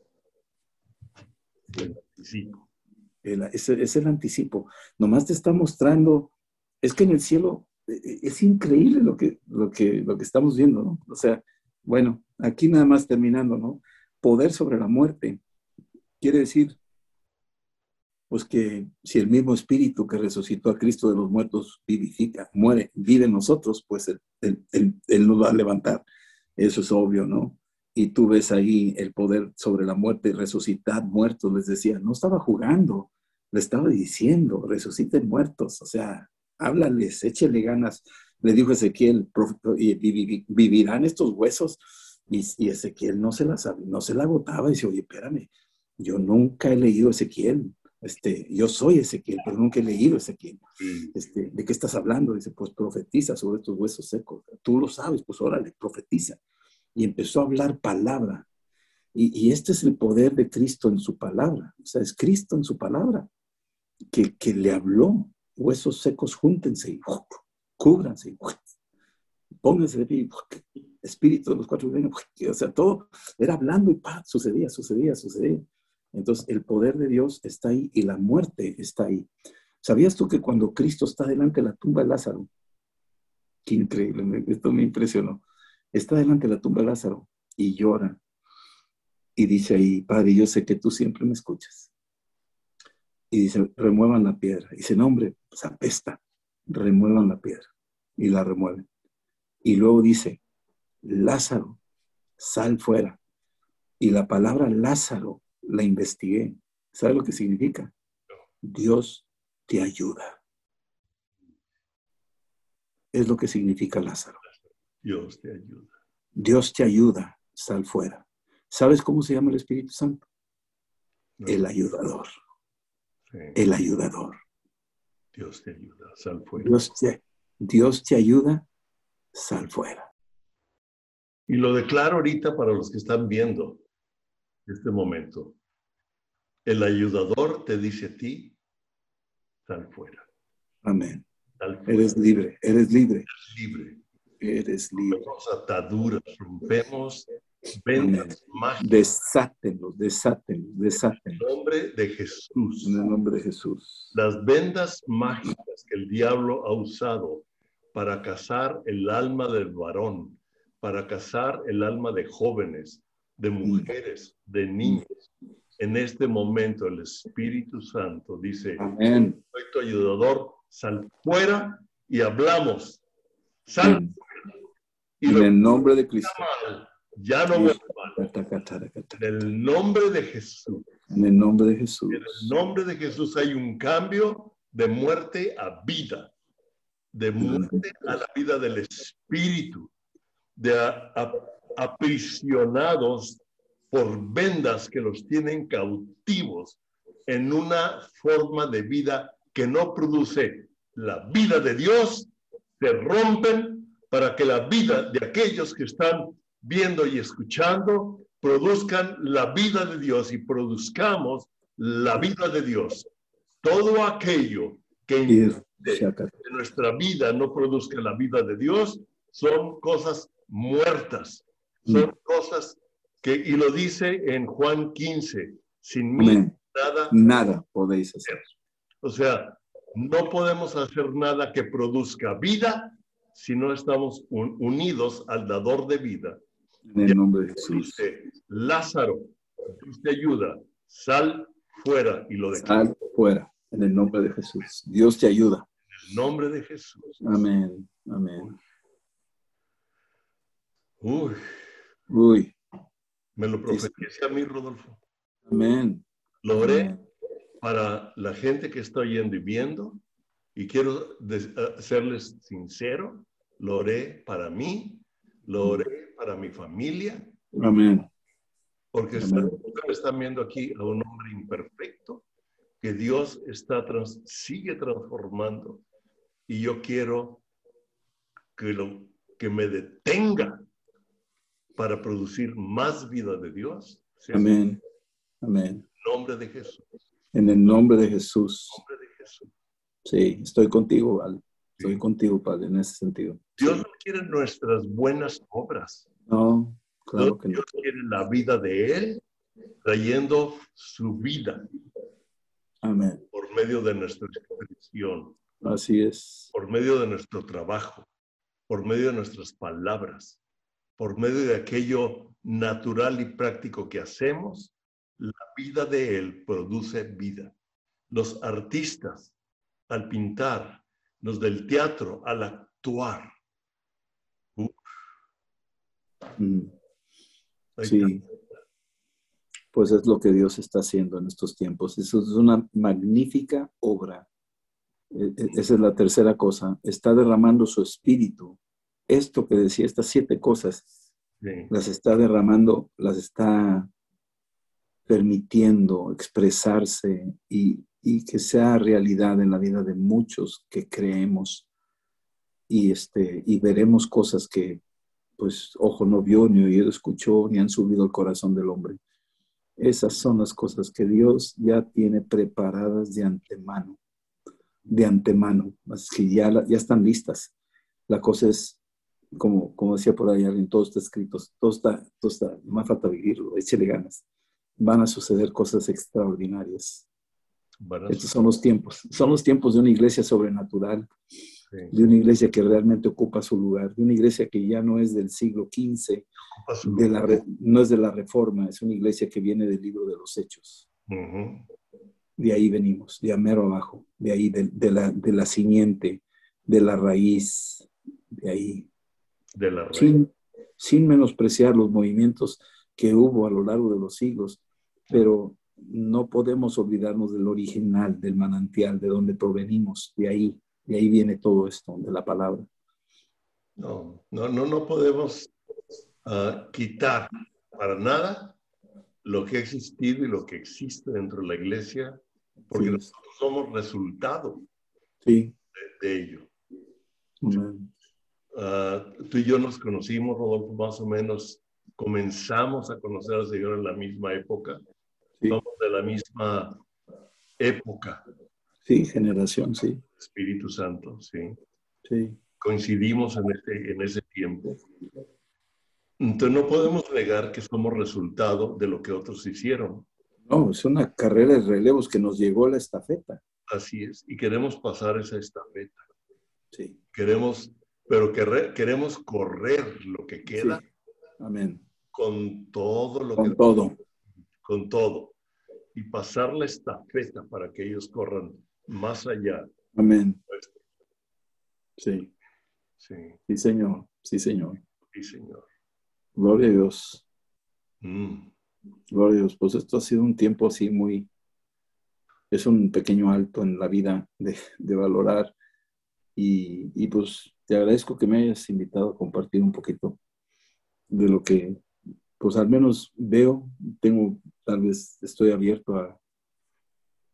Speaker 1: Es, el anticipo. Nomás te está mostrando, es que en el cielo e, e, es increíble lo que, lo que, lo que estamos viendo, ¿no? O sea, bueno, aquí nada más terminando, ¿no? Poder sobre la muerte. Quiere decir, pues que si el mismo espíritu que resucitó a Cristo de los muertos vivifica, muere, vive en nosotros, pues él, él nos va a levantar. Eso es obvio, ¿no? Y tú ves ahí el poder sobre la muerte, resucitar muertos, les decía, no estaba jugando, le estaba diciendo, resuciten muertos, o sea, háblales, échele ganas. Le dijo Ezequiel, y vivirán estos huesos, y, Ezequiel no se, la no se la agotaba, y dice, oye, espérame, yo nunca he leído Ezequiel, este, yo soy Ezequiel, pero nunca he leído Ezequiel. Este, ¿De qué estás hablando? Dice, pues profetiza sobre estos huesos secos. Tú lo sabes, pues órale, profetiza y empezó a hablar palabra. Y, este es el poder de Cristo en su palabra. O sea, es Cristo en su palabra que, que le habló. Huesos secos, júntense y cúbranse. Pónganse de pie. Espíritu de los cuatro. O sea, todo era hablando y pa, sucedía, sucedía, sucedía. Entonces, el poder de Dios está ahí y la muerte está ahí. ¿Sabías tú que cuando Cristo está delante de la tumba de Lázaro? Qué increíble, esto me impresionó está delante de la tumba de Lázaro y llora. Y dice ahí, Padre, yo sé que tú siempre me escuchas. Y dice, remuevan la piedra. Y dice, no, hombre, pues apesta. Remuevan la piedra. Y la remueven. Y luego dice, Lázaro, sal fuera. Y la palabra Lázaro la investigué. ¿Sabe lo que significa? Dios te ayuda. Es lo que significa Lázaro.
Speaker 2: Dios te ayuda.
Speaker 1: Dios te ayuda, sal fuera. ¿Sabes cómo se llama el Espíritu Santo? El ayudador. El ayudador.
Speaker 2: Dios te ayuda, sal fuera.
Speaker 1: Dios te, Dios te ayuda, sal fuera.
Speaker 2: Y lo declaro ahorita para los que están viendo este momento. El ayudador te dice a ti, sal fuera.
Speaker 1: Amén. Eres libre, eres libre.
Speaker 2: Eres libre.
Speaker 1: Eres libre.
Speaker 2: Rompemos ataduras, rompemos vendas mágicas.
Speaker 1: Desátenlos, desátenlos, desátenlos.
Speaker 2: En el nombre de Jesús.
Speaker 1: En el nombre de Jesús.
Speaker 2: Las vendas mágicas que el diablo ha usado para cazar el alma del varón, para cazar el alma de jóvenes, de mujeres, de niños. En este momento el Espíritu Santo dice,
Speaker 1: Amén.
Speaker 2: soy tu ayudador, sal fuera y hablamos. Sal fuera.
Speaker 1: Y en el nombre de Cristo.
Speaker 2: ya no mal. En el nombre de Jesús.
Speaker 1: En el nombre de Jesús.
Speaker 2: En el nombre de Jesús hay un cambio de muerte a vida, de muerte a la vida del Espíritu, de aprisionados por vendas que los tienen cautivos en una forma de vida que no produce la vida de Dios, se rompen para que la vida de aquellos que están viendo y escuchando produzcan la vida de Dios y produzcamos la vida de Dios. Todo aquello que en nuestra vida no produzca la vida de Dios son cosas muertas, son mm. cosas que, y lo dice en Juan 15, sin mí nada,
Speaker 1: nada podéis hacer.
Speaker 2: O sea, no podemos hacer nada que produzca vida si no estamos unidos al dador de vida.
Speaker 1: En el nombre de Jesús.
Speaker 2: Lázaro, Dios te ayuda, sal fuera y lo deja.
Speaker 1: Sal fuera, en el nombre de Jesús. Dios te ayuda.
Speaker 2: En el nombre de Jesús.
Speaker 1: Amén, amén.
Speaker 2: Uy.
Speaker 1: Uy.
Speaker 2: Me lo profetice a mí, Rodolfo.
Speaker 1: Amén.
Speaker 2: Lo oré para la gente que está oyendo y viendo. Y quiero eh, serles sincero. Lo oré para mí. Lo oré para mi familia.
Speaker 1: Amén.
Speaker 2: Porque Están, viendo aquí a un hombre imperfecto que Dios está sigue transformando. Y yo quiero que, lo, que me detenga para producir más vida de Dios.
Speaker 1: Amén. Amén.
Speaker 2: En el nombre de Jesús.
Speaker 1: En el nombre de Jesús.
Speaker 2: nombre de Jesús.
Speaker 1: Sí, estoy contigo, Val. Estoy contigo, Padre, en ese sentido.
Speaker 2: Dios no quiere nuestras buenas obras.
Speaker 1: No, claro que no.
Speaker 2: Dios quiere la vida de Él trayendo su vida.
Speaker 1: Amén.
Speaker 2: Por medio de nuestra expresión.
Speaker 1: Así es.
Speaker 2: Por medio de nuestro trabajo. Por medio de nuestras palabras por medio de aquello natural y práctico que hacemos, la vida de Él produce vida. Los artistas, al pintar, los del teatro, al actuar.
Speaker 1: Mm. Sí. Pues es lo que Dios está haciendo en estos tiempos. Eso es una magnífica obra. E, e, esa es la tercera cosa. Está derramando su espíritu esto que decía, estas siete cosas, las está derramando, las está permitiendo expresarse y, que sea realidad en la vida de muchos que creemos y, este, y veremos cosas que, pues, ojo no vio, ni oído escuchó, ni han subido al corazón del hombre. Esas son las cosas que Dios ya tiene preparadas de antemano, de antemano, así que ya, ya están listas. La cosa es como, como decía por ahí alguien, todo está escrito, todo está, todo está, más falta vivirlo, échele ganas. Van a suceder cosas extraordinarias. Estos son los tiempos, son los tiempos de una iglesia sobrenatural, de una iglesia que realmente ocupa su lugar, de una iglesia que ya no es del siglo XV, de la, no es de la reforma, es una iglesia que viene del libro de los hechos. De ahí venimos, de amero abajo, de ahí, de, de, la, de la simiente, de la raíz, de ahí. Sin, menospreciar los movimientos que hubo a lo largo de los siglos, pero no podemos olvidarnos del original, del manantial, de donde provenimos, de ahí, de ahí viene todo esto, de la palabra.
Speaker 2: No, no, no, no podemos ah, quitar para nada lo que ha existido y lo que existe dentro de la iglesia, porque nosotros somos resultado
Speaker 1: de,
Speaker 2: ello. Ah, tú y yo nos conocimos, Rodolfo, más o menos comenzamos a conocer al Señor en la misma época. Somos de la misma época.
Speaker 1: Sí, generación, sí.
Speaker 2: Espíritu Santo, sí.
Speaker 1: Sí.
Speaker 2: Coincidimos en, este, en ese tiempo. Entonces no podemos negar que somos resultado de lo que otros hicieron.
Speaker 1: No, es una carrera de relevos que nos llegó la estafeta.
Speaker 2: Así es, y queremos pasar esa estafeta.
Speaker 1: Sí.
Speaker 2: Queremos pero que queremos correr lo que queda.
Speaker 1: Amén.
Speaker 2: Con todo lo
Speaker 1: con todo.
Speaker 2: Con todo. Y pasar la estafeta para que ellos corran más allá.
Speaker 1: Amén. Sí. Sí. Sí, Señor. Sí, Señor.
Speaker 2: Sí, Señor.
Speaker 1: Gloria a Dios. Mm. Gloria a Dios. Pues esto ha sido un tiempo así muy, es un pequeño alto en la vida de, valorar. Y, y, pues te agradezco que me hayas invitado a compartir un poquito de lo que, pues al menos veo, tengo, tal vez estoy abierto a,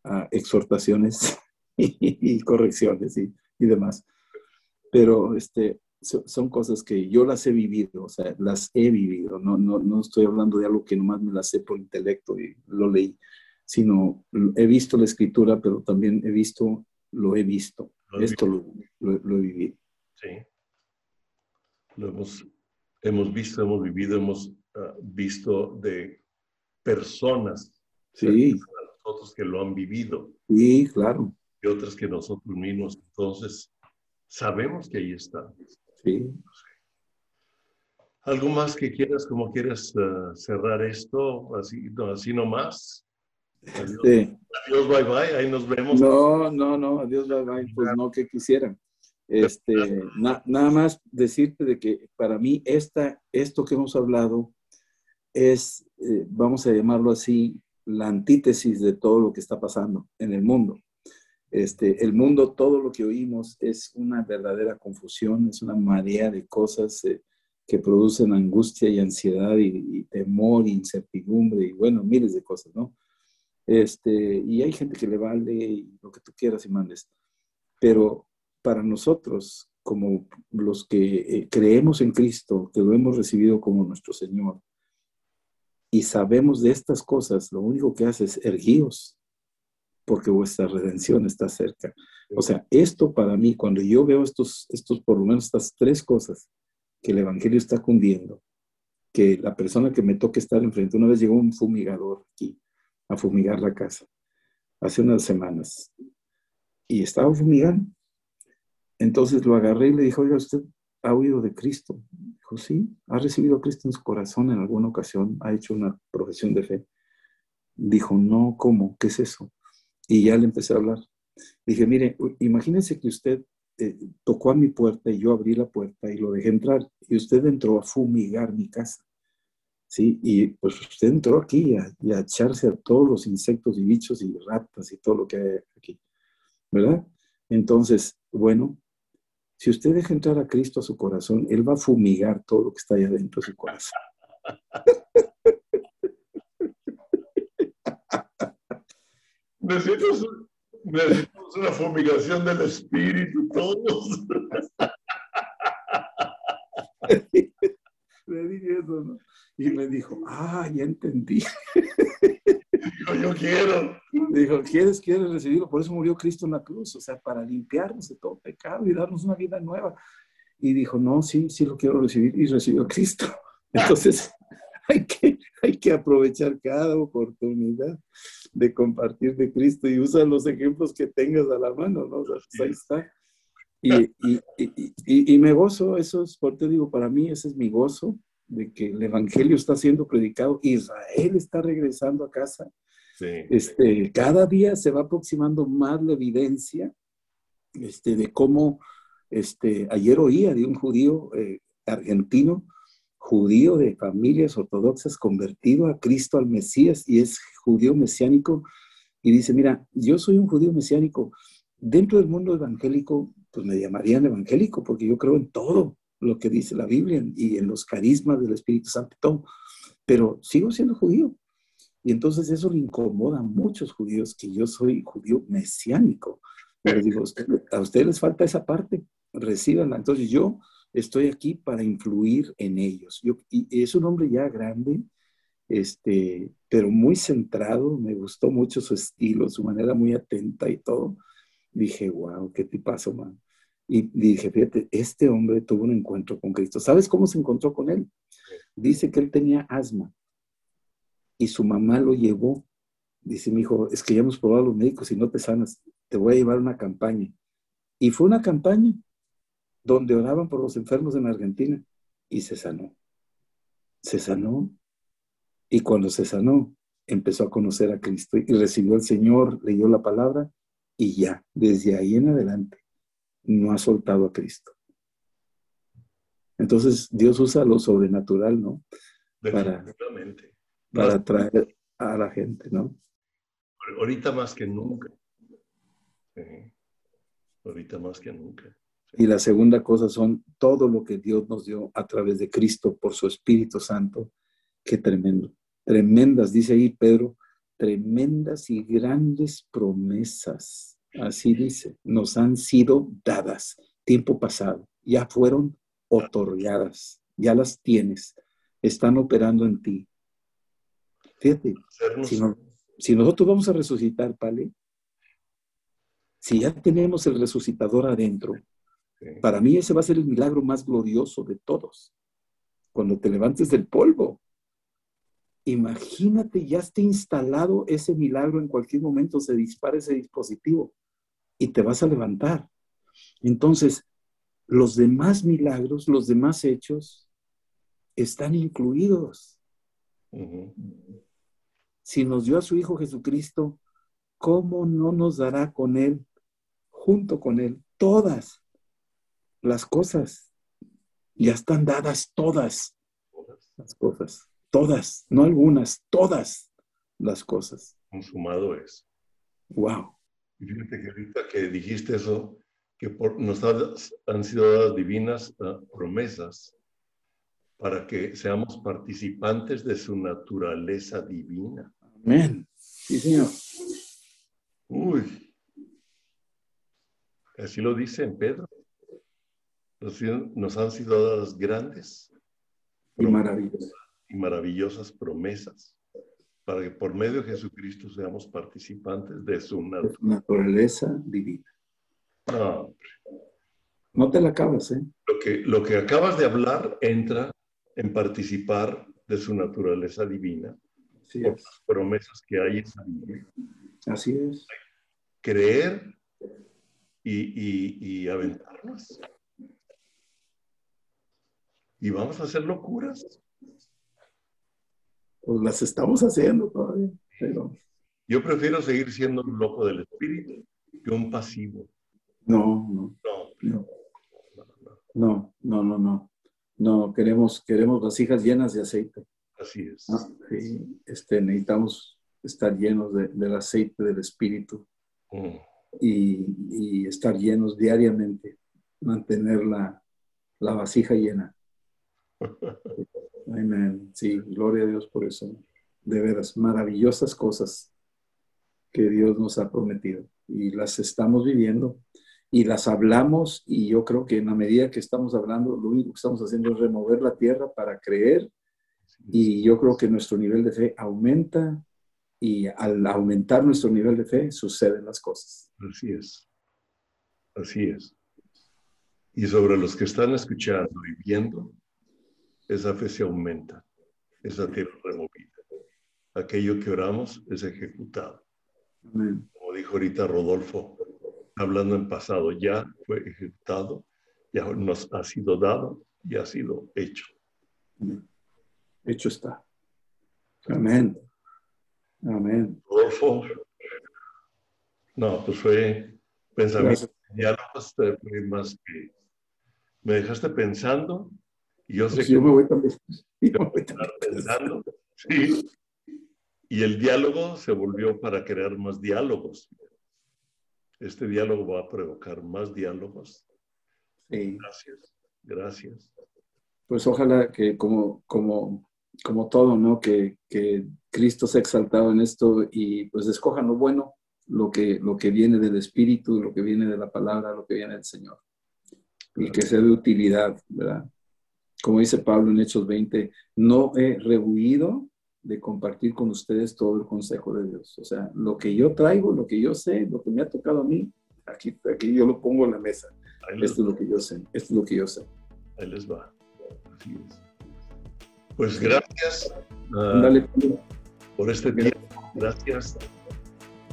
Speaker 1: a exhortaciones y, correcciones y, y, demás. Pero este, son cosas que yo las he vivido, o sea, las he vivido, no, no, no estoy hablando de algo que nomás me las sé por intelecto y lo leí, sino he visto la escritura, pero también he visto, lo he visto, esto lo, lo, he vivido.
Speaker 2: Sí, lo hemos, hemos visto, hemos vivido, hemos ah, visto de personas,
Speaker 1: sí.
Speaker 2: nosotros que lo han vivido.
Speaker 1: Sí, claro.
Speaker 2: Y otras que nosotros mismos, entonces sabemos que ahí está.
Speaker 1: Sí.
Speaker 2: ¿Algo más que quieras, como quieras uh, cerrar esto, así, no, así nomás? Adiós, sí. adiós, bye bye, ahí nos vemos.
Speaker 1: No, no, no, adiós, bye bye, pues no que quisiera. Este, nada más decirte de que para mí esta, esto que hemos hablado es, eh, vamos a llamarlo así, la antítesis de todo lo que está pasando en el mundo. Este, el mundo, todo lo que oímos es una verdadera confusión, es una marea de cosas eh, que producen angustia y ansiedad y, temor, y incertidumbre y bueno, miles de cosas, ¿no? Este, y hay gente que le vale lo que tú quieras y mandes. Pero para nosotros, como los que eh, creemos en Cristo, que lo hemos recibido como nuestro Señor, y sabemos de estas cosas, lo único que hace es erguíos, porque vuestra redención está cerca. O sea, esto para mí, cuando yo veo estos, estos, por lo menos estas tres cosas que el Evangelio está cundiendo, que la persona que me toque estar enfrente, una vez llegó un fumigador aquí a fumigar la casa, hace unas semanas, y estaba fumigando. Entonces lo agarré y le dije, oiga, ¿usted ha oído de Cristo? Dijo, sí, ha recibido a Cristo en su corazón en alguna ocasión, ha hecho una profesión de fe. Dijo, no, ¿cómo? ¿Qué es eso? Y ya le empecé a hablar. Dije, mire, imagínese que usted eh, tocó a mi puerta y yo abrí la puerta y lo dejé entrar y usted entró a fumigar mi casa. ¿Sí? Y pues usted entró aquí y a echarse a todos los insectos y bichos y ratas y todo lo que hay aquí. ¿Verdad? Entonces, bueno, si usted deja entrar a Cristo a su corazón, Él va a fumigar todo lo que está allá dentro de su corazón.
Speaker 2: Necesitamos, una fumigación del espíritu todos.
Speaker 1: Le dije eso, ¿no? Y me dijo, ah, ya entendí.
Speaker 2: Dijo, yo quiero.
Speaker 1: Dijo, ¿quieres, quieres recibirlo? Por eso murió Cristo en la cruz, o sea, para limpiarnos de todo pecado y darnos una vida nueva. Y dijo, no, sí, sí lo quiero recibir. Y recibió a Cristo. Entonces, hay que, hay que aprovechar cada oportunidad de compartir de Cristo y usa los ejemplos que tengas a la mano, ¿no? Pues ahí está. Y, y, y, y, me gozo, eso es, por te digo, para mí ese es mi gozo, de que el Evangelio está siendo predicado, Israel está regresando a casa. Sí. Este, cada día se va aproximando más la evidencia este, de cómo, este, ayer oía de un judío eh, argentino judío de familias ortodoxas convertido a Cristo, al Mesías, y es judío mesiánico, y dice, mira, yo soy un judío mesiánico. Dentro del mundo evangélico, pues me llamarían evangélico, porque yo creo en todo lo que dice la Biblia y en los carismas del Espíritu Santo, todo. pero sigo siendo judío. Y entonces eso le incomoda a muchos judíos que yo soy judío mesiánico. Pero digo, a ustedes les falta esa parte, recíbanla. Entonces yo estoy aquí para influir en ellos. Yo, y es un hombre ya grande, este, pero muy centrado, me gustó mucho su estilo, su manera muy atenta y todo. Dije, wow, qué tipazo, man. Y dije, fíjate, este hombre tuvo un encuentro con Cristo. ¿Sabes cómo se encontró con él? Dice que él tenía asma y su mamá lo llevó. Dice, mi hijo, es que ya hemos probado los médicos y no te sanas, te voy a llevar una campaña. Y fue una campaña donde oraban por los enfermos en Argentina y se sanó. Se sanó. Y cuando se sanó, empezó a conocer a Cristo y recibió al Señor, leyó la palabra y ya, desde ahí en adelante, no ha soltado a Cristo. Entonces Dios usa lo sobrenatural, ¿no? Para, para atraer a la gente, ¿no?
Speaker 2: Ahorita más que nunca. Ahorita más que nunca.
Speaker 1: Y la segunda cosa son todo lo que Dios nos dio a través de Cristo por su Espíritu Santo. Qué tremendo. Tremendas, dice ahí Pedro, tremendas y grandes promesas. Así dice, nos han sido dadas. Tiempo pasado. Ya fueron otorgadas. Ya las tienes. Están operando en ti. Fíjate, si, nosotros vamos a resucitar, ¿vale? Si ya tenemos el resucitador adentro, para mí ese va a ser el milagro más glorioso de todos. Cuando te levantes del polvo, imagínate, ya esté instalado ese milagro, en cualquier momento se dispara ese dispositivo y te vas a levantar. Entonces, los demás milagros, los demás hechos, están incluidos. Si nos dio a su Hijo Jesucristo, ¿cómo no nos dará con Él, junto con Él, todas las cosas? Ya están dadas todas las cosas, todas, no algunas, todas las cosas.
Speaker 2: Consumado es.
Speaker 1: Wow.
Speaker 2: Y fíjate que ahorita que dijiste eso, que por, nos han sido dadas divinas ah, promesas para que seamos participantes de su naturaleza divina.
Speaker 1: Amén. Sí, Señor.
Speaker 2: Uy. Así lo dice en Pedro. Nos, han sido dadas grandes
Speaker 1: y maravillosas.
Speaker 2: y maravillosas promesas para que por medio de Jesucristo seamos participantes de su
Speaker 1: naturaleza divina.
Speaker 2: No,
Speaker 1: no te la acabas, ¿eh?
Speaker 2: Lo que, lo que acabas de hablar entra en participar de su naturaleza divina, por las promesas que hay en la Biblia.
Speaker 1: Así es.
Speaker 2: Creer y, y, aventarnos. Y vamos a hacer locuras.
Speaker 1: Pues las estamos haciendo todavía.
Speaker 2: Yo prefiero seguir siendo un loco del espíritu que un pasivo.
Speaker 1: No, no. No, no, no, no. no. No, queremos, queremos vasijas llenas de aceite.
Speaker 2: Así es.
Speaker 1: Ah, este, necesitamos estar llenos del aceite del Espíritu mm. y, estar llenos diariamente, mantener la, la vasija llena. Amén. Sí, gloria a Dios por eso. De veras, maravillosas cosas que Dios nos ha prometido y las estamos viviendo y las hablamos y yo creo que en la medida que estamos hablando, lo único que estamos haciendo es remover la tierra para creer y yo creo que nuestro nivel de fe aumenta y al aumentar nuestro nivel de fe suceden las cosas.
Speaker 2: Así es, así es. Y sobre los que están escuchando y viendo, esa fe se aumenta, esa tierra removida. Aquello que oramos es ejecutado. Como dijo ahorita Rodolfo, hablando en pasado, ya fue ejecutado, ya nos ha sido dado y ha sido hecho.
Speaker 1: Hecho está. Amén. Amén.
Speaker 2: No, pues fue pensamiento, diálogos más que me dejaste pensando y yo sé pues que
Speaker 1: yo me voy también,
Speaker 2: pensando, sí, y el diálogo se volvió para crear más diálogos. Este diálogo va a provocar más diálogos.
Speaker 1: Sí.
Speaker 2: Gracias, gracias.
Speaker 1: Pues ojalá que como, como, como todo, ¿no? Que, que Cristo ha exaltado en esto y pues escojan lo bueno, lo que, lo que viene del Espíritu, lo que viene de la palabra, lo que viene del Señor. Y que sea de utilidad, ¿verdad? Como dice Pablo en Hechos 20, no he rehuido de compartir con ustedes todo el consejo de Dios. O sea, lo que yo traigo, lo que yo sé, lo que me ha tocado a mí, aquí, aquí yo lo pongo en la mesa. Esto es lo que yo sé, esto es lo que yo sé.
Speaker 2: Ahí les va. Así es. Pues gracias
Speaker 1: uh,
Speaker 2: por este tiempo. Gracias,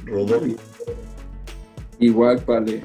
Speaker 2: Rodolfo.
Speaker 1: Igual, Pale.